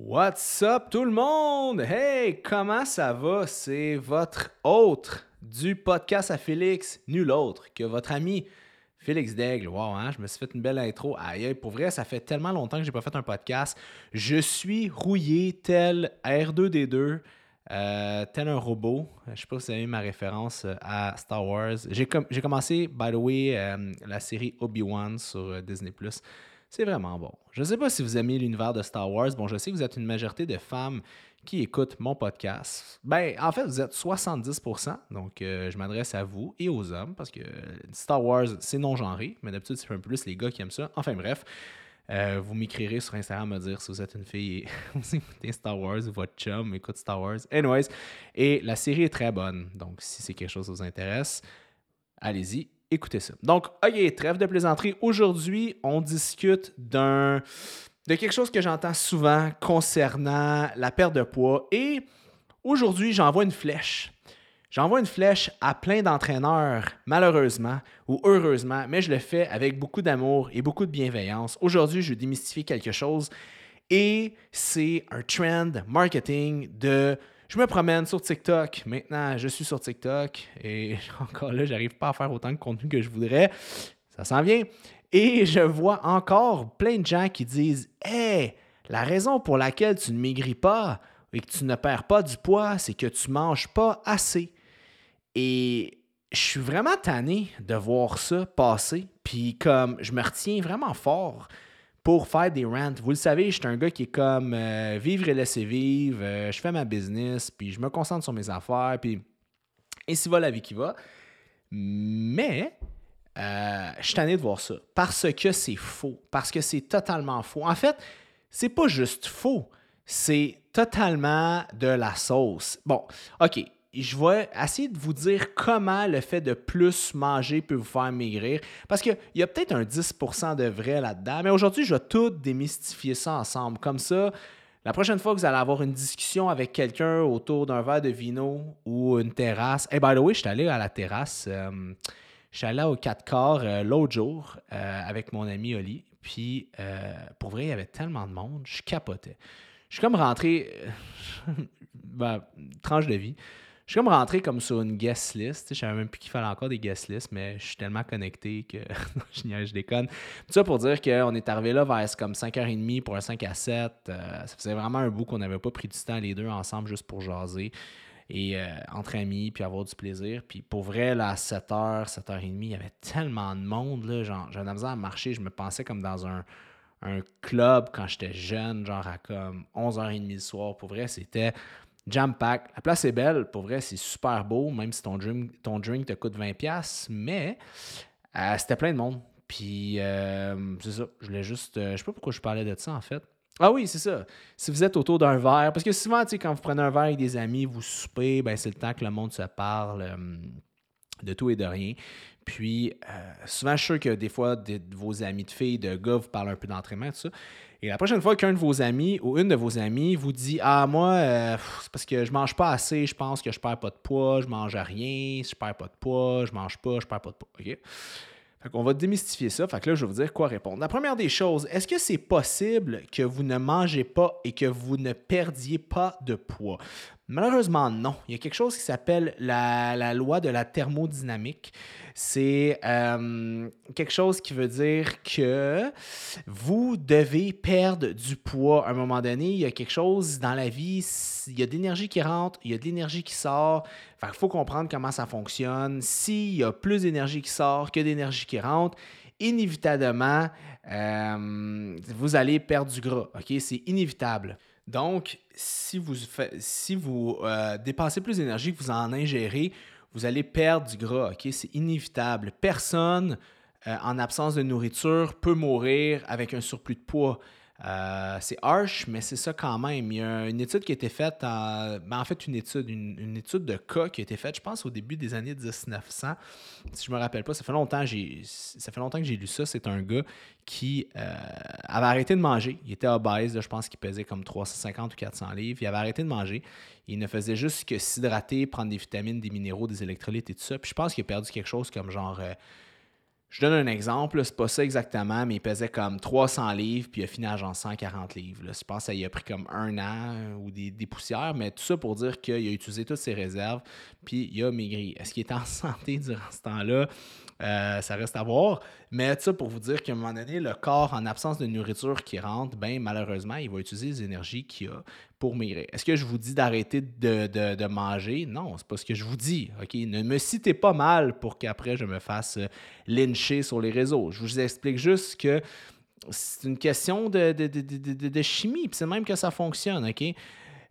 What's up tout le monde? Hey, comment ça va? C'est votre autre du podcast à Félix, nul autre que votre ami Félix Daigle. Wow, hein? je me suis fait une belle intro. Aïe, pour vrai, ça fait tellement longtemps que j'ai pas fait un podcast. Je suis rouillé tel R2D2, euh, tel un robot. Je sais pas si vous avez ma référence euh, à Star Wars. J'ai commencé, by the way, euh, la série Obi-Wan sur Disney ⁇ c'est vraiment bon. Je ne sais pas si vous aimez l'univers de Star Wars. Bon, je sais que vous êtes une majorité de femmes qui écoutent mon podcast. Ben, en fait, vous êtes 70%. Donc, euh, je m'adresse à vous et aux hommes parce que Star Wars, c'est non-genré. Mais d'habitude, c'est un peu plus les gars qui aiment ça. Enfin, bref. Euh, vous m'écrirez sur Instagram me dire si vous êtes une fille et vous écoutez Star Wars ou votre chum écoute Star Wars. Anyways, et la série est très bonne. Donc, si c'est quelque chose qui vous intéresse, allez-y écoutez ça. Donc, OK, trêve de plaisanterie. Aujourd'hui, on discute d'un de quelque chose que j'entends souvent concernant la perte de poids. Et aujourd'hui, j'envoie une flèche. J'envoie une flèche à plein d'entraîneurs, malheureusement ou heureusement, mais je le fais avec beaucoup d'amour et beaucoup de bienveillance. Aujourd'hui, je vais démystifier quelque chose et c'est un trend marketing de je me promène sur TikTok. Maintenant, je suis sur TikTok et encore là, j'arrive pas à faire autant de contenu que je voudrais. Ça s'en vient. Et je vois encore plein de gens qui disent Hey, la raison pour laquelle tu ne maigris pas et que tu ne perds pas du poids, c'est que tu manges pas assez. Et je suis vraiment tanné de voir ça passer. Puis comme je me retiens vraiment fort pour faire des rants. Vous le savez, je suis un gars qui est comme euh, vivre et laisser vivre, euh, je fais ma business, puis je me concentre sur mes affaires, puis ainsi va la vie qui va. Mais euh, je suis tanné de voir ça parce que c'est faux, parce que c'est totalement faux. En fait, c'est pas juste faux, c'est totalement de la sauce. Bon, OK, je vais essayer de vous dire comment le fait de plus manger peut vous faire maigrir. Parce qu'il y a peut-être un 10% de vrai là-dedans. Mais aujourd'hui, je vais tout démystifier ça ensemble. Comme ça, la prochaine fois que vous allez avoir une discussion avec quelqu'un autour d'un verre de vino ou une terrasse. Hey, by the way, je suis allé à la terrasse. Euh, je suis allé au 4 quarts euh, l'autre jour euh, avec mon ami Oli. Puis, pour vrai, il y avait tellement de monde, je capotais. Je suis comme rentré. ben, tranche de vie. Je suis comme rentré comme sur une guest list. Je savais même plus qu'il fallait encore des guest lists, mais je suis tellement connecté que je, je déconne. Tout ça pour dire qu'on est arrivé là vers comme 5h30 pour un 5 à 7. Euh, ça faisait vraiment un bout qu'on n'avait pas pris du temps les deux ensemble juste pour jaser et euh, entre amis, puis avoir du plaisir. Puis pour vrai, là, à 7h, 7h30, il y avait tellement de monde. Là, genre, j'avais la à marcher. Je me pensais comme dans un, un club quand j'étais jeune, genre à comme 11h30 le soir. Pour vrai, c'était Jam pack. La place est belle, pour vrai, c'est super beau, même si ton drink, ton drink te coûte 20$, mais euh, c'était plein de monde. Puis, euh, c'est ça, je voulais juste. Euh, je sais pas pourquoi je parlais de ça en fait. Ah oui, c'est ça. Si vous êtes autour d'un verre, parce que souvent, tu sais, quand vous prenez un verre avec des amis, vous soupez, ben, c'est le temps que le monde se parle de tout et de rien. Puis, souvent, je suis sûr que des fois, vos amis de filles, de gars, vous parlent un peu d'entraînement, tout ça. Et la prochaine fois qu'un de vos amis ou une de vos amies vous dit Ah, moi, euh, c'est parce que je mange pas assez, je pense que je perds pas de poids, je mange à rien, je perds pas de poids, je mange pas, je perds pas de poids. OK? Fait qu'on va démystifier ça. Fait que là, je vais vous dire quoi répondre. La première des choses, est-ce que c'est possible que vous ne mangez pas et que vous ne perdiez pas de poids? Malheureusement, non. Il y a quelque chose qui s'appelle la, loi de la thermodynamique. C'est euh, quelque chose qui veut dire que vous devez perdre du poids à un moment donné. Il y a quelque chose dans la vie, il y a de l'énergie qui rentre, il y a de l'énergie qui sort. il faut comprendre comment ça fonctionne. S'il y a plus d'énergie qui sort que d'énergie qui rentre, inévitablement, euh, vous allez perdre du gras. C'est inévitable. Donc, si vous, si vous euh, dépensez plus d'énergie que vous en ingérez, vous allez perdre du gras. C'est inévitable. Personne, euh, en absence de nourriture, peut mourir avec un surplus de poids. Euh, c'est harsh, mais c'est ça quand même. Il y a une étude qui a été faite, en, ben, en fait une étude, une, étude de cas qui a été faite, je pense, au début des années 1900. Si je me rappelle pas, ça fait longtemps, ça fait longtemps que j'ai lu ça. C'est un gars qui euh, avait arrêté de manger. Il était obèse, je pense qu'il pesait comme 350 ou 400 livres. Il avait arrêté de manger. Il ne faisait juste que s'hydrater, prendre des vitamines, des minéraux, des électrolytes et tout ça. Puis je pense qu'il a perdu quelque chose comme genre... Euh, Je donne un exemple, c'est pas ça exactement, mais il pesait comme 300 livres, puis il a fini à genre 140 livres. Je pense ça a pris comme un an euh, ou des, poussières, mais tout ça pour dire qu'il a utilisé toutes ses réserves, puis il a maigri. Est-ce qu'il est en santé durant ce temps-là? Euh, ça reste à voir. Mais ça pour vous dire qu'à un moment donné, le corps, en absence de nourriture qui rentre, ben malheureusement, il va utiliser les énergies qu'il a pour maigrir. Est-ce que je vous dis d'arrêter de, manger? Non, c'est pas ce que je vous dis. OK? Ne me citez pas mal pour qu'après je me fasse euh, lyncher sur les réseaux. Je vous explique juste que c'est une question de, de chimie, puis c'est même que ça fonctionne, OK?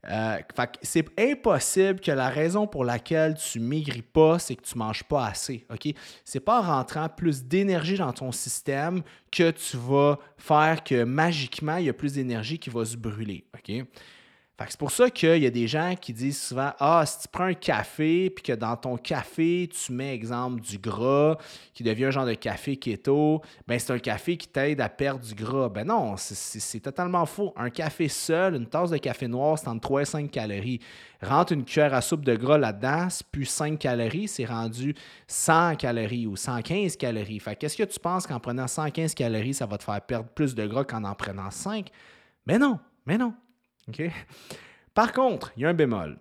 Euh, c'est impossible que la raison pour laquelle tu maigris pas, c'est que tu manges pas assez. OK? C'est pas en rentrant plus d'énergie dans ton système que tu vas faire que magiquement, il y a plus d'énergie qui va se brûler. OK? C'est pour ça qu'il y a des gens qui disent souvent Ah, si tu prends un café, puis que dans ton café, tu mets, exemple, du gras, qui devient un genre de café keto, ben c'est un café qui t'aide à perdre du gras. Ben non, c'est totalement faux. Un café seul, une tasse de café noir, c'est entre 3 et 5 calories. Rentre une cuillère à soupe de gras là-dedans, c'est plus 5 calories, c'est rendu 100 calories ou 115 calories. Fait qu'est-ce que tu penses qu'en prenant 115 calories, ça va te faire perdre plus de gras qu'en en prenant 5? Mais non, mais non. Par contre, il y a un bémol.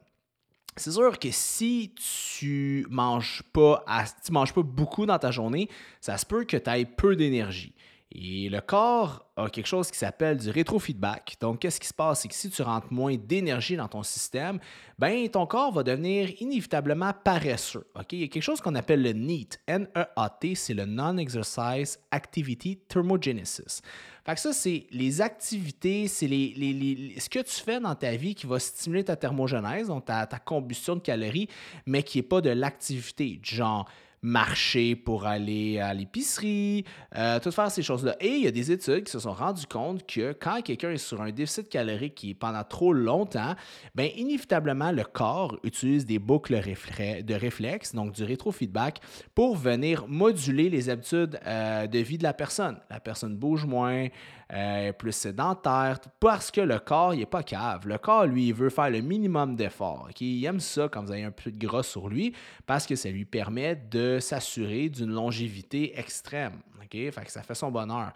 C'est sûr que si tu manges pas, tu manges pas beaucoup dans ta journée, ça se peut que tu aies peu d'énergie. Et le corps a quelque chose qui s'appelle du rétrofeedback. Donc, qu'est-ce qui se passe? C'est que si tu rentres moins d'énergie dans ton système, ben, ton corps va devenir inévitablement paresseux. Ok? Il y a quelque chose qu'on appelle le NEAT. N-E-A-T, c'est le Non-Exercise Activity Thermogenesis. Fait que ça, c'est les activités, c'est les, ce que tu fais dans ta vie qui va stimuler ta thermogenèse, donc ta, ta combustion de calories, mais qui n'est pas de l'activité. Genre, marcher pour aller à l'épicerie, euh, tout faire ces choses-là. Et il y a des études qui se sont rendues compte que quand quelqu'un est sur un déficit calorique qui est pendant trop longtemps, bien, inévitablement, le corps utilise des boucles de réflexes, donc du rétrofeedback, pour venir moduler les habitudes euh, de vie de la personne. La personne bouge moins, euh, plus sédentaire, parce que le corps, il n'est pas cave. Le corps, lui, il veut faire le minimum d'efforts. Il aime ça quand vous avez un peu de gras sur lui, parce que ça lui permet de s'assurer d'une longévité extrême. Fait que ça fait son bonheur.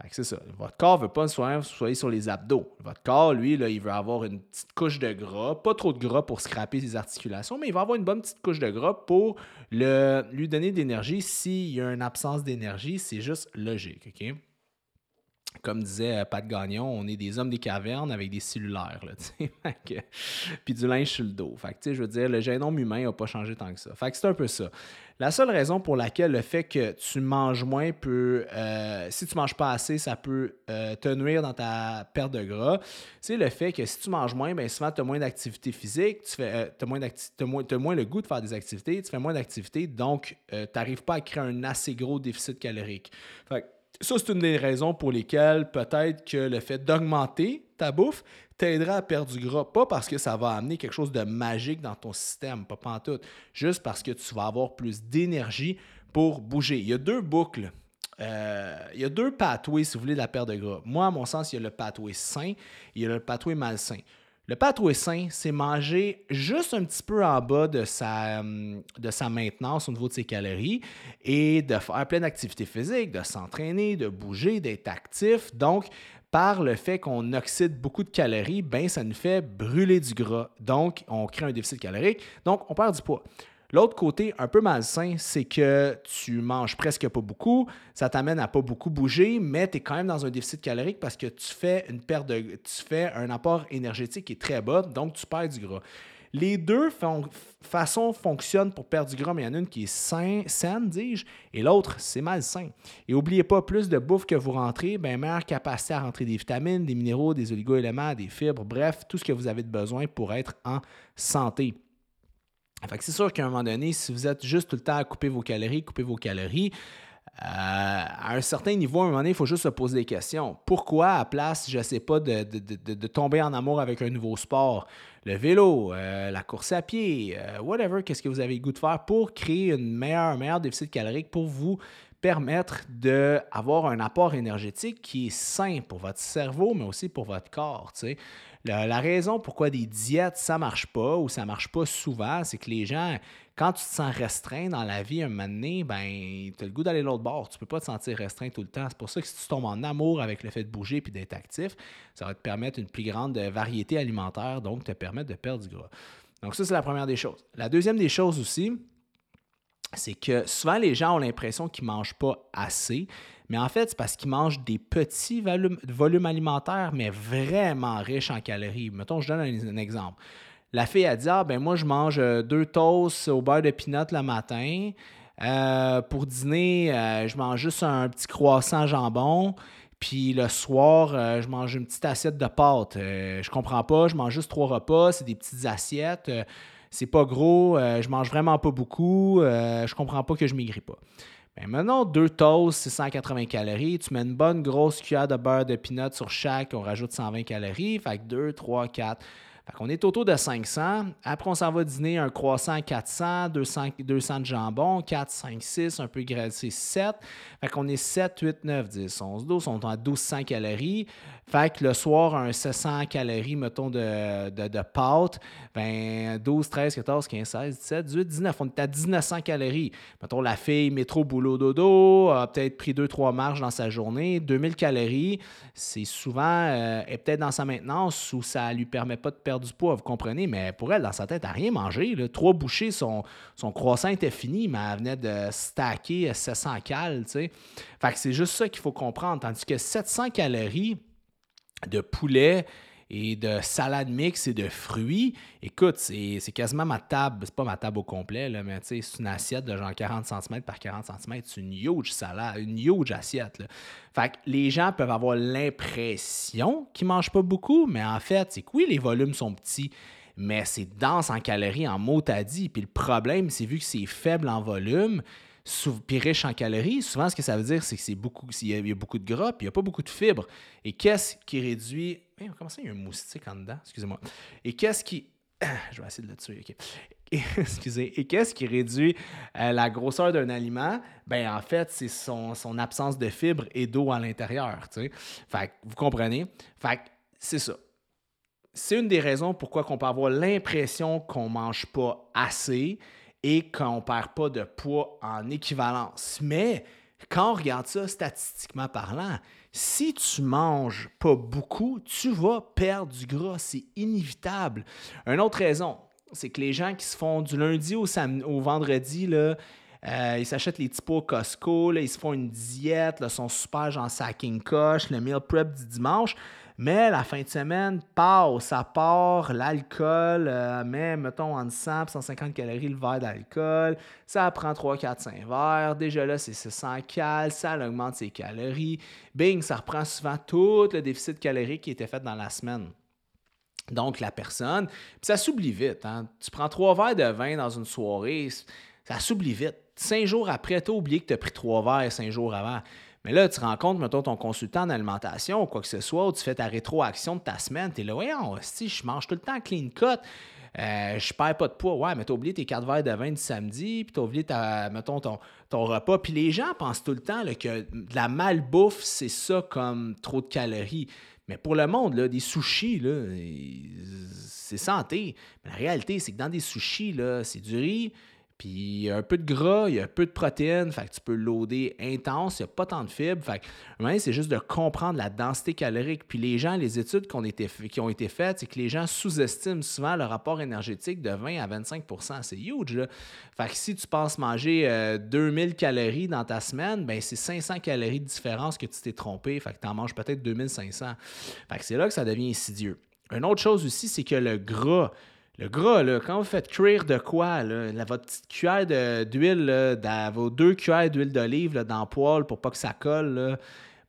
Fait que c'est ça. Votre corps ne veut pas vous soyez sur les abdos. Votre corps, lui, là, il veut avoir une petite couche de gras, pas trop de gras pour scraper ses articulations, mais il va avoir une bonne petite couche de gras pour le, lui donner de l'énergie. S'il y a une absence d'énergie, c'est juste logique. OK? Comme disait euh, Pat Gagnon, on est des hommes des cavernes avec des cellulaires, puis du linge sur le dos. Fait je veux dire, le génome humain n'a pas changé tant que ça. Fait que c'est un peu ça. La seule raison pour laquelle le fait que tu manges moins peut, euh, si tu manges pas assez, ça peut euh, te nuire dans ta perte de gras, c'est le fait que si tu manges moins, bien souvent tu as moins d'activité physique, tu fais, as, moins, moins, le goût de faire des activités, tu fais moins d'activités, donc tu n'arrives pas à créer un assez gros déficit calorique. Fait ça, c'est une des raisons pour lesquelles peut-être que le fait d'augmenter ta bouffe t'aidera à perdre du gras. Pas parce que ça va amener quelque chose de magique dans ton système, pas en tout. Juste parce que tu vas avoir plus d'énergie pour bouger. Il y a deux boucles. Euh, il y a deux pathways, si vous voulez, de la perte de gras. Moi, à mon sens, il y a le pathway sain et il y a le pathway malsain. Le pathway sain, c'est manger juste un petit peu en bas de sa, hum, de sa maintenance au niveau de ses calories et de faire plein d'activités physiques, de s'entraîner, de bouger, d'être actif. Donc, par le fait qu'on oxyde beaucoup de calories, ben, ça nous fait brûler du gras. Donc, on crée un déficit calorique. Donc, on perd du poids. L'autre côté, un peu malsain, c'est que tu manges presque pas beaucoup, ça t'amène à pas beaucoup bouger, mais tu es quand même dans un déficit calorique parce que tu fais une perte de, tu fais un apport énergétique qui est très bas, donc tu perds du gras. Les deux façons fonctionnent pour perdre du gras, mais il y en a une qui est sain, saine, dis-je, et l'autre, c'est malsain. Et n'oubliez pas, plus de bouffe que vous rentrez, bien, meilleure capacité à rentrer des vitamines, des minéraux, des oligo-éléments, des fibres, bref, tout ce que vous avez besoin pour être en santé. Fait que c'est sûr qu'à un moment donné, si vous êtes juste tout le temps à couper vos calories, couper vos calories, euh, à un certain niveau, à un moment donné, il faut juste se poser des questions. Pourquoi, à place, je ne sais pas, de, tomber en amour avec un nouveau sport, le vélo, euh, la course à pied, euh, whatever, qu'est-ce que vous avez le goût de faire pour créer une meilleure, un meilleur déficit calorique pour vous permettre d'avoir un apport énergétique qui est sain pour votre cerveau, mais aussi pour votre corps. La, raison pourquoi des diètes, ça marche pas ou ça marche pas souvent, c'est que les gens, quand tu te sens restreint dans la vie un moment donné, ben, tu as le goût d'aller l'autre bord. Tu peux pas te sentir restreint tout le temps. C'est pour ça que si tu tombes en amour avec le fait de bouger et d'être actif, ça va te permettre une plus grande variété alimentaire, donc te permettre de perdre du gras. Donc ça, c'est la première des choses. La deuxième des choses aussi, c'est que souvent les gens ont l'impression qu'ils ne mangent pas assez, mais en fait, c'est parce qu'ils mangent des petits volumes alimentaires, mais vraiment riches en calories. Mettons, je donne un, exemple. La fille a dit Ah, ben moi, je mange euh, deux toasts au beurre de pinot le matin. Euh, pour dîner, euh, je mange juste un petit croissant jambon. Puis le soir, je mange une petite assiette de pâtes. je comprends pas, je mange juste trois repas, c'est des petites assiettes c'est pas gros, je mange vraiment pas beaucoup, je comprends pas que je maigris pas. Maintenant, deux toasts, c'est 180 calories. Tu mets une bonne grosse cuillère de beurre de peanut sur chaque, on rajoute 120 calories. Fait que 2, 3, 4. Fait qu'on est autour de 500. Après, on s'en va dîner un croissant à 400, 200, 200 de jambon, 4, 5, 6, un peu graissé 7. Fait qu'on est 7, 8, 9, 10, 11, 12. On est à 1200 calories. Fait que le soir, un 700 calories, mettons, de, de, ben 12, 13, 14, 15, 16, 17, 18, 19. On est à 1900 calories. Mettons, la fille, métro, boulot, dodo, a peut-être pris 2-3 marches dans sa journée. 2000 calories, c'est souvent, euh, est peut-être dans sa maintenance où ça lui permet pas de perdre du poids, vous comprenez, mais pour elle, dans sa tête, elle n'a rien mangé. Trois bouchées, son, son croissant était fini, mais elle venait de stacker 700 calories, tu sais. Fait que c'est juste ça qu'il faut comprendre. Tandis que 700 calories, de poulet et de salade mix et de fruits. Écoute, c'est quasiment ma table, c'est pas ma table au complet, là, mais c'est une assiette de genre 40 cm par 40 cm. C'est une huge salade, une huge assiette. Fait que les gens peuvent avoir l'impression qu'ils mangent pas beaucoup, mais en fait, c'est que oui, les volumes sont petits, mais c'est dense en calories, en mots t'as dit. Puis le problème, c'est vu que c'est faible en volume, puis riche en calories, souvent, ce que ça veut dire, c'est que c'est beaucoup, il y, a, beaucoup de gras, puis il n'y a pas beaucoup de fibres. Et qu'est-ce qui réduit. comment ça, il y a un moustique en dedans? Excusez-moi. Et qu'est-ce qui. Je vais essayer de le tuer, OK. excusez. Et qu'est-ce qui réduit euh, la grosseur d'un aliment? Ben, en fait, c'est son, absence de fibres et d'eau à l'intérieur. Fait vous comprenez? Fait c'est ça. C'est une des raisons pourquoi on peut avoir l'impression qu'on mange pas assez et qu'on ne perd pas de poids en équivalence. Mais quand on regarde ça statistiquement parlant, si tu manges pas beaucoup, tu vas perdre du gras. C'est inévitable. Une autre raison, c'est que les gens qui se font du lundi au, au vendredi, là, euh, ils s'achètent les petits pots Costco, ils se font une diète, là, sont super genre sacking coche, le meal prep du dimanche. Mais la fin de semaine passe, ça part l'alcool, euh, mais mettons en 100 150 calories le verre d'alcool, ça prend 3, 4, 5 verres, déjà là c'est 600 cal, ça augmente ses calories. Bing, ça reprend souvent tout le déficit calorique qui était fait dans la semaine. Donc la personne, puis ça s'oublie vite. Hein? Tu prends trois verres de vin dans une soirée, ça s'oublie vite. Cinq jours après, tu as oublié que tu as pris trois verres cinq jours avant. Mais là, tu rencontres, mettons, ton consultant en alimentation ou quoi que ce soit, ou tu fais ta rétroaction de ta semaine, tu es là, voyons, si je mange tout le temps clean cut, euh, je perds pas de poids. Ouais, mais t'as oublié tes quatre verres de vin du samedi, puis t'as oublié, ta, mettons, ton, ton repas. Puis les gens pensent tout le temps que de la malbouffe, c'est ça comme trop de calories. Mais pour le monde, là, des sushis, c'est santé. Mais la réalité, c'est que dans des sushis, c'est du riz, puis il y a un peu de gras, il y a un peu de protéines, fait que tu peux loader intense, il n'y a pas tant de fibres. Fait que c'est juste de comprendre la densité calorique. Puis les gens, les études qui ont été, qui ont été faites, c'est que les gens sous-estiment souvent le rapport énergétique de 20 à 25% C'est huge. Là. Fait que si tu penses manger 2000 euh, calories dans ta semaine, ben c'est 500 calories de différence que tu t'es trompé. Fait que tu en manges peut-être 2500. Fait que c'est là que ça devient insidieux. Une autre chose aussi, c'est que le gras, le gras, là, quand vous faites cuire de quoi, là, votre petite cuillère d'huile, vos deux cuillères d'huile d'olive dans le poêle pour pas que ça colle,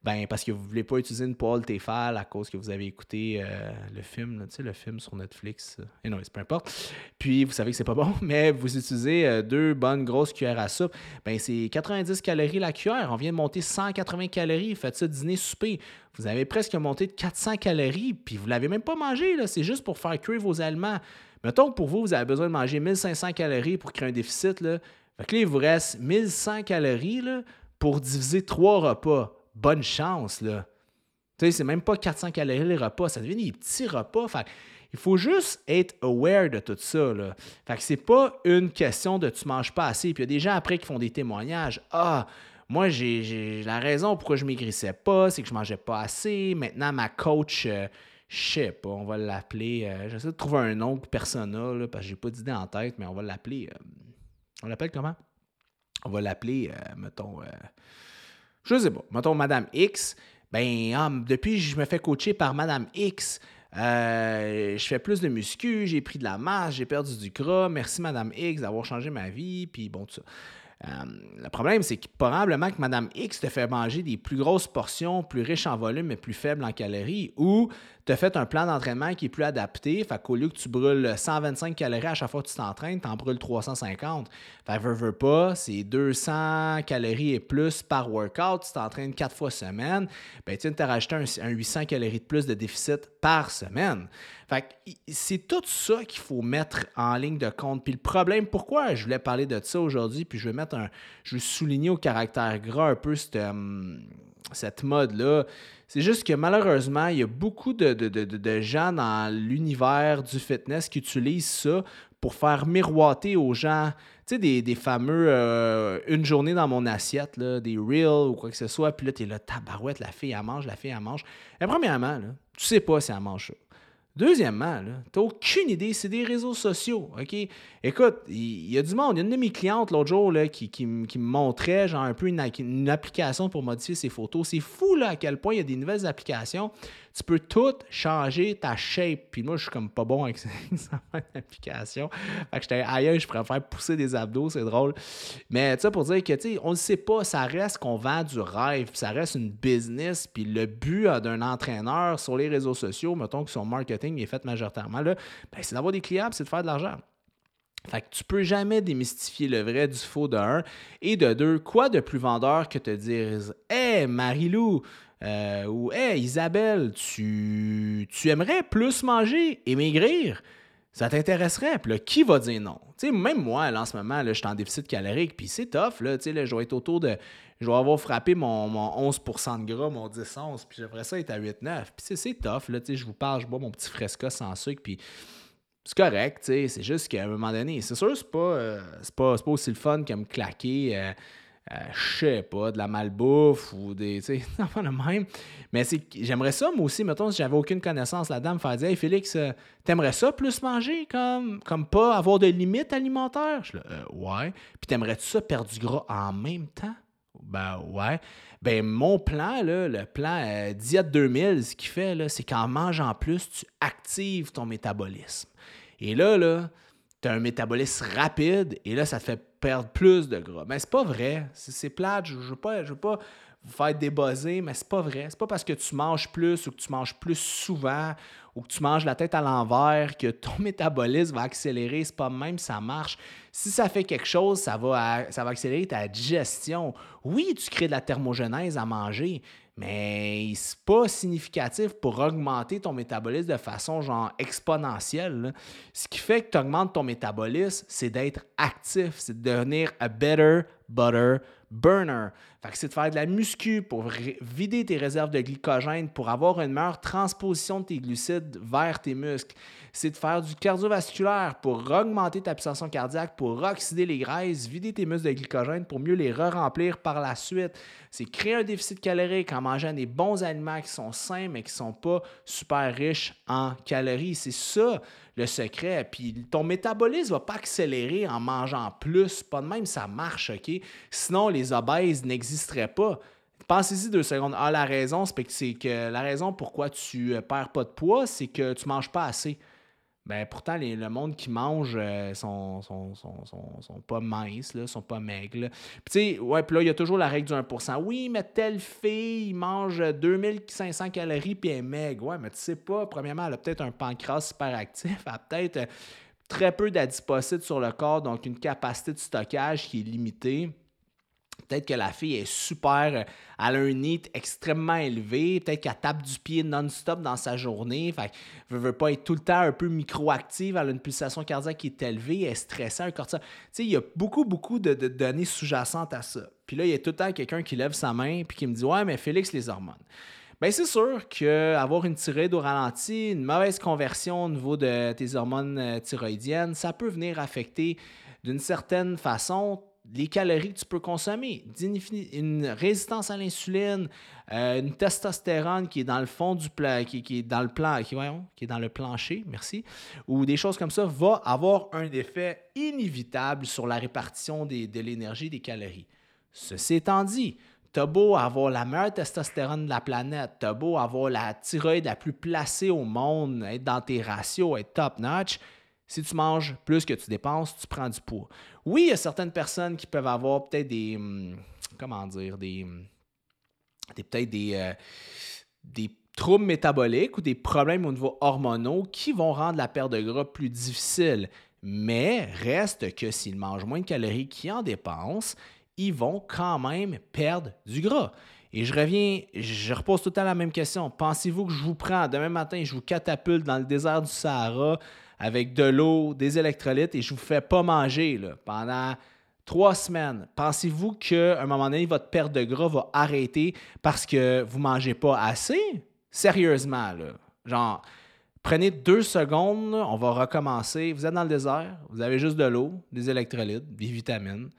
ben, parce que vous voulez pas utiliser une poêle Tefal à cause que vous avez écouté euh, le film, tu sais, le film sur Netflix. Et non, peu importe. Puis, vous savez que c'est pas bon, mais vous utilisez euh, deux bonnes grosses cuillères à soupe. Ben, c'est 90 calories la cuillère. On vient de monter 180 calories. Faites ça dîner, souper. Vous avez presque monté de 400 calories, puis vous l'avez même pas mangé. C'est juste pour faire cuire vos aliments. Mettons que pour vous, vous avez besoin de manger 1500 calories pour créer un déficit. Là. Fait que là, il vous reste 1100 calories là, pour diviser trois repas. Bonne chance, là. Tu sais, c'est même pas 400 calories les repas, ça devient des petits repas. Il faut juste être aware de tout ça. Là. Fait que c'est pas une question de tu manges pas assez. Puis il y a des gens après qui font des témoignages. Ah, moi, j'ai la raison pourquoi je maigrissais pas, c'est que je mangeais pas assez. Maintenant, ma coach, euh, je sais pas, on va l'appeler. Euh, j'essaie de trouver un nom personnel parce que j'ai pas d'idée en tête, mais on va l'appeler. Euh, on l'appelle comment? On va l'appeler, mettons. je sais pas, mettons Madame X. Ben, ah, depuis que je me fais coacher par Madame X, euh, je fais plus de muscu, j'ai pris de la masse, j'ai perdu du gras. Merci Madame X d'avoir changé ma vie, puis bon, tout ça. Euh, le problème, c'est que probablement que Madame X te fait manger des plus grosses portions, plus riches en volume, mais plus faibles en calories, ou tu as fait un plan d'entraînement qui est plus adapté. Fait qu'au lieu que tu brûles 125 calories à chaque fois que tu t'entraînes, tu en brûles 350. Fait que veux, pas, c'est 200 calories et plus par workout. Tu t'entraînes quatre fois semaine. Ben, tu de te rajouter un, 800 calories de plus de déficit par semaine. Fait que c'est tout ça qu'il faut mettre en ligne de compte. Puis le problème, pourquoi je voulais parler de ça aujourd'hui, puis je vais mettre un. Je vais souligner au caractère gras un peu cette, hum, cette mode-là c'est juste que malheureusement, il y a beaucoup de, gens dans l'univers du fitness qui utilisent ça pour faire miroiter aux gens, tu sais, des, fameux euh, une journée dans mon assiette, des reels ou quoi que ce soit. Puis là, tu es là, tabarouette, la fille, elle mange, la fille, elle mange. Et premièrement, là, tu sais pas si elle mange ça. Deuxièmement, tu n'as aucune idée, c'est des réseaux sociaux. Écoute, il y, a du monde. Il y a une de mes clientes l'autre jour qui, me montrait genre un peu une, application pour modifier ses photos. C'est fou à quel point il y a des nouvelles applications tu peux tout changer ta shape. Puis moi, je suis comme pas bon avec cette application. Fait que j'étais ailleurs, je préfère pousser des abdos, c'est drôle. Mais tu sais, pour dire que, tu sais, on ne sait pas, ça reste qu'on vend du rêve, ça reste une business. Puis le but euh, d'un entraîneur sur les réseaux sociaux, mettons que son marketing est fait majoritairement là, ben, c'est d'avoir des clients, c'est de faire de l'argent. Fait que tu peux jamais démystifier le vrai du faux de un. Et de deux, quoi de plus vendeur que te dire Hé, hey, Marilou, euh, ou Hey Isabelle, tu, tu aimerais plus manger et maigrir? Ça t'intéresserait? Puis là, qui va dire non? même moi, là, en ce moment, je suis en déficit calorique, puis c'est tough. Là, là, je vais être autour de. Je vais avoir frappé mon, mon 11% de gras, mon 10-11, puis j'aimerais ça être à 8-9. Puis c'est tough. Je vous parle, je bois mon petit fresca sans sucre, puis c'est correct. C'est juste qu'à un moment donné, c'est sûr, c'est pas, euh, pas, pas, aussi le fun que me claquer. Euh, euh, je sais pas, de la malbouffe ou des. Tu sais, le même. Mais j'aimerais ça, moi aussi, mettons, si j'avais aucune connaissance là-dedans, me faire dire Hey Félix, euh, t'aimerais ça plus manger comme, comme pas avoir de limites alimentaires? Je euh, Ouais. Puis t'aimerais-tu ça perdre du gras en même temps? Ben ouais. Ben mon plan, le plan Diète 2000, ce qu'il fait, c'est qu'en mangeant plus, tu actives ton métabolisme. Et là, là, tu as un métabolisme rapide et là, ça te fait perdre plus de gras. Mais c'est pas vrai. C'est plate. Je ne veux, pas, veux pas vous faire débosser, mais c'est pas vrai. C'est pas parce que tu manges plus ou que tu manges plus souvent ou que tu manges la tête à l'envers que ton métabolisme va accélérer. C'est pas même ça marche. Si ça fait quelque chose, ça va, ça va accélérer ta digestion. Oui, tu crées de la thermogenèse à manger, mais c'est pas significatif pour augmenter ton métabolisme de façon genre exponentielle. Ce qui fait que tu augmentes ton métabolisme, c'est d'être actif, c'est de devenir a better butter burner. Fait c'est de faire de la muscu pour vider tes réserves de glycogène pour avoir une meilleure transposition de tes glucides vers tes muscles. C'est de faire du cardiovasculaire pour augmenter ta puissance cardiaque, pour oxyder les graisses, vider tes muscles de glycogène pour mieux les re-remplir par la suite. C'est créer un déficit calorique en mangeant des bons aliments qui sont sains mais qui ne sont pas super riches en calories. C'est ça le secret. Puis ton métabolisme va pas accélérer en mangeant plus. Pas de même, ça marche, OK? Sinon, les obèses n'existeraient pas. Pensez-y deux secondes. Ah, la raison, c'est que la raison pourquoi tu euh, perds pas de poids, c'est que tu manges pas assez ben pourtant, le monde qui mange euh, sont, pas minces, là, sont pas maigres. Puis tu sais, ouais, puis là, il y a toujours la règle du 1%. Oui, mais telle fille mange 2500 calories puis elle est maigre. Ouais, mais tu sais pas, premièrement, elle a peut-être un pancréas super actif, elle a peut-être euh, très peu d'adipocytes sur le corps, donc une capacité de stockage qui est limitée. Peut-être que la fille est super, euh, elle a un NEAT extrêmement élevé, peut-être qu'elle tape du pied non-stop dans sa journée, fait ne veut pas être tout le temps un peu microactive, elle a une pulsation cardiaque qui est élevée, elle est stressée, un cortisol. Tu sais, il y a beaucoup, beaucoup de, données sous-jacentes à ça. Puis là, il y a tout le temps quelqu'un qui lève sa main puis qui me dit Ouais, mais Félix, les hormones. Bien, c'est sûr qu'avoir une thyroïde au ralenti, une mauvaise conversion au niveau de tes hormones euh, thyroïdiennes, ça peut venir affecter d'une certaine façon les calories que tu peux consommer, une résistance à l'insuline, euh, une testostérone qui est dans le fond du plat, qui, est dans le plan, qui, est dans le plancher, merci, ou des choses comme ça, va avoir un effet inévitable sur la répartition de l'énergie des calories. Ceci étant dit, as beau avoir la meilleure testostérone de la planète, t'as beau avoir la thyroïde la plus placée au monde, être dans tes ratios, être top-notch, si tu manges plus que tu dépenses, tu prends du poids. Oui, il y a certaines personnes qui peuvent avoir peut-être des. Hum, comment dire Des. Hum, peut-être des, euh, des troubles métaboliques ou des problèmes au niveau hormonaux qui vont rendre la perte de gras plus difficile. Mais reste que s'ils mangent moins de calories qu'ils en dépensent, ils vont quand même perdre du gras. Et je reviens, je repose tout le temps la même question. Pensez-vous que je vous prends demain matin, je vous catapulte dans le désert du Sahara avec de l'eau, des électrolytes et je vous fais pas manger là, pendant trois semaines, pensez-vous qu'à un moment donné, votre perte de gras va arrêter parce que vous ne mangez pas assez? Sérieusement. Genre, prenez deux secondes, on va recommencer. Vous êtes dans le désert, vous avez juste de l'eau, des électrolytes, des vitamines.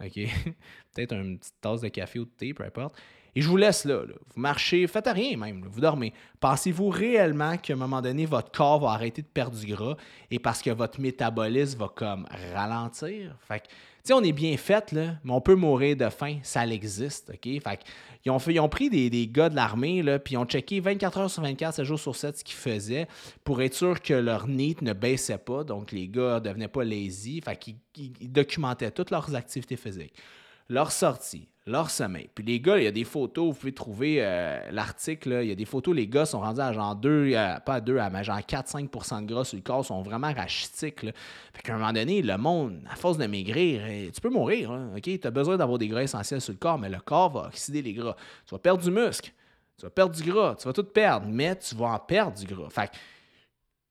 OK? Peut-être une petite tasse de café ou de thé, peu importe. Et je vous laisse là, Vous marchez, faites rien même, vous dormez. Pensez-vous réellement qu'à un moment donné, votre corps va arrêter de perdre du gras et parce que votre métabolisme va comme ralentir? Fait que, tu sais, on est bien fait, là, mais on peut mourir de faim, ça existe, OK? Fait fait, ils ont pris des, des gars de l'armée, là, puis ils ont checké 24 heures sur 24, 7 jours sur 7 ce qu'ils faisaient pour être sûr que leur NEAT ne baissait pas, donc les gars ne devenaient pas lazy, fait qu'ils ils documentaient toutes leurs activités physiques. Leur sortie, leur sommeil. Puis les gars, il y a des photos, vous pouvez trouver euh, l'article, il y a des photos, les gars sont rendus à genre 2, euh, pas 2, à genre 4-5% de gras sur le corps, sont vraiment rachitiques. Fait qu'à un moment donné, le monde, à force de maigrir, eh, tu peux mourir, hein, OK? Tu as besoin d'avoir des gras essentiels sur le corps, mais le corps va oxyder les gras. Tu vas perdre du muscle, tu vas perdre du gras, tu vas tout perdre, mais tu vas en perdre du gras. Fait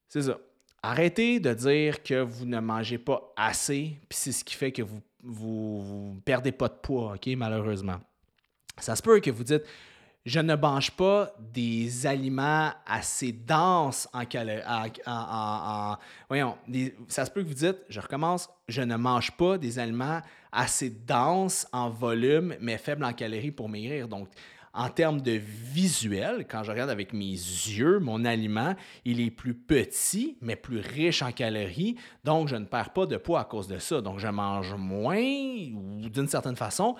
c'est ça. Arrêtez de dire que vous ne mangez pas assez, puis c'est ce qui fait que vous vous ne perdez pas de poids, OK, malheureusement. Ça se peut que vous dites, je ne mange pas des aliments assez denses en calories. voyons, ça se peut que vous dites, je recommence, je ne mange pas des aliments assez denses en volume, mais faibles en calories pour maigrir. Donc, en termes de visuel, quand je regarde avec mes yeux, mon aliment, il est plus petit, mais plus riche en calories. Donc, je ne perds pas de poids à cause de ça. Donc, je mange moins, ou d'une certaine façon,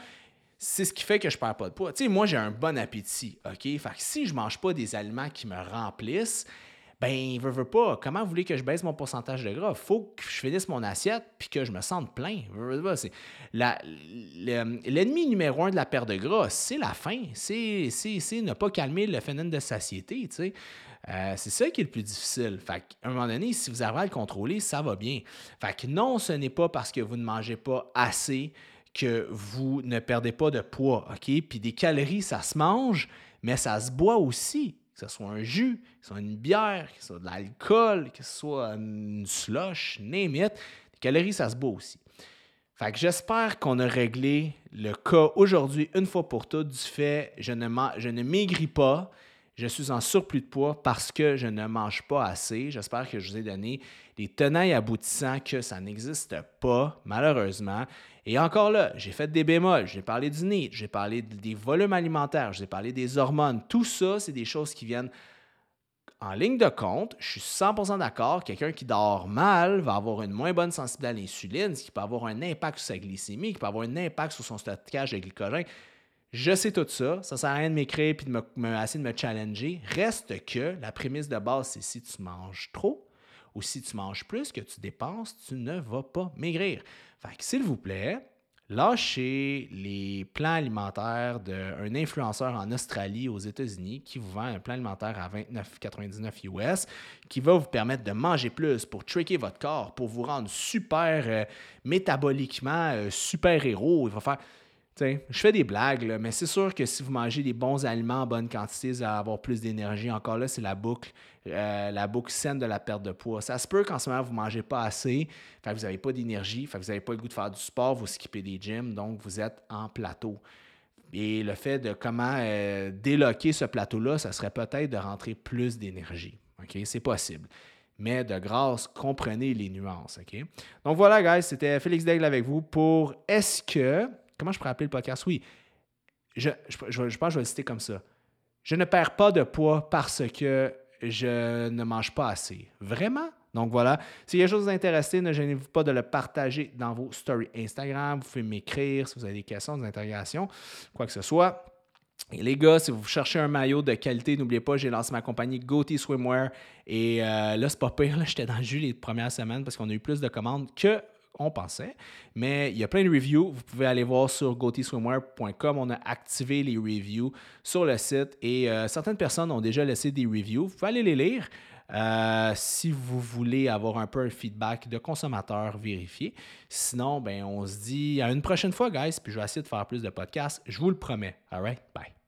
c'est ce qui fait que je ne perds pas de poids. Tu sais, moi, j'ai un bon appétit, OK? Fait que si je ne mange pas des aliments qui me remplissent, ben, veut, veut pas. Comment vous voulez que je baisse mon pourcentage de gras? Faut que je finisse mon assiette puis que je me sente plein. C'est l'ennemi numéro un de la perte de gras, c'est la faim. C'est ne pas calmer le phénomène de satiété. Euh, c'est ça qui est le plus difficile. Fait à un moment donné, si vous arrivez à le contrôler, ça va bien. Fait que non, ce n'est pas parce que vous ne mangez pas assez que vous ne perdez pas de poids, OK? Puis des calories, ça se mange, mais ça se boit aussi que ce soit un jus, que ce soit une bière, que ce soit de l'alcool, que ce soit une slush, name it, les calories, ça se boit aussi. Fait que j'espère qu'on a réglé le cas aujourd'hui une fois pour toutes du fait je ne, je ne maigris pas, je suis en surplus de poids parce que je ne mange pas assez. J'espère que je vous ai donné les tenailles aboutissants que ça n'existe pas, malheureusement. Et encore là, j'ai fait des bémols, j'ai parlé du nid, j'ai parlé des volumes alimentaires, j'ai parlé des hormones. Tout ça, c'est des choses qui viennent en ligne de compte. Je suis 100% d'accord. Quelqu'un qui dort mal va avoir une moins bonne sensibilité à l'insuline, ce qui peut avoir un impact sur sa glycémie, qui peut avoir un impact sur son stockage de glycogène. Je sais tout ça. Ça ne sert à rien de m'écrire et de me, de me challenger. Reste que la prémisse de base, c'est si tu manges trop ou si tu manges plus que tu dépenses, tu ne vas pas maigrir. Fait s'il vous plaît, lâchez les plans alimentaires d'un influenceur en Australie, aux États-Unis, qui vous vend un plan alimentaire à 29,99 US, qui va vous permettre de manger plus pour tricker votre corps, pour vous rendre super euh, métaboliquement, euh, super héros. Il va faire je fais des blagues, mais c'est sûr que si vous mangez des bons aliments en bonne quantité, vous allez avoir plus d'énergie. Encore là, c'est la boucle, euh, la boucle saine de la perte de poids. Ça se peut qu'en ce moment, vous ne mangez pas assez, fait que vous n'avez pas d'énergie, fait que vous n'avez pas le goût de faire du sport, vous skippez des gyms, donc vous êtes en plateau. Et le fait de comment euh, déloquer ce plateau-là, ça serait peut-être de rentrer plus d'énergie. C'est possible. Mais de grâce, comprenez les nuances. Donc voilà, guys, c'était Félix Daigle avec vous pour Est-ce que Comment je pourrais appeler le podcast? Oui, je, pense que je vais le citer comme ça. Je ne perds pas de poids parce que je ne mange pas assez. Vraiment? Donc voilà, si quelque chose vous intéresse, ne gênez-vous pas de le partager dans vos stories Instagram. Vous pouvez m'écrire si vous avez des questions, des interrogations, quoi que ce soit. Et les gars, si vous cherchez un maillot de qualité, n'oubliez pas, j'ai lancé ma compagnie GoTee Swimwear. Et euh, là, c'est pas pire. J'étais dans le jus les premières semaines parce qu'on a eu plus de commandes que on pensait. Mais il y a plein de reviews. Vous pouvez aller voir sur gotiswimwear.com. On a activé les reviews sur le site et euh, certaines personnes ont déjà laissé des reviews. Vous pouvez aller les lire. Euh, si vous voulez avoir un peu un feedback de consommateur vérifié. Sinon, ben, on se dit à une prochaine fois, guys, puis je vais essayer de faire plus de podcasts. Je vous le promets. All right? Bye.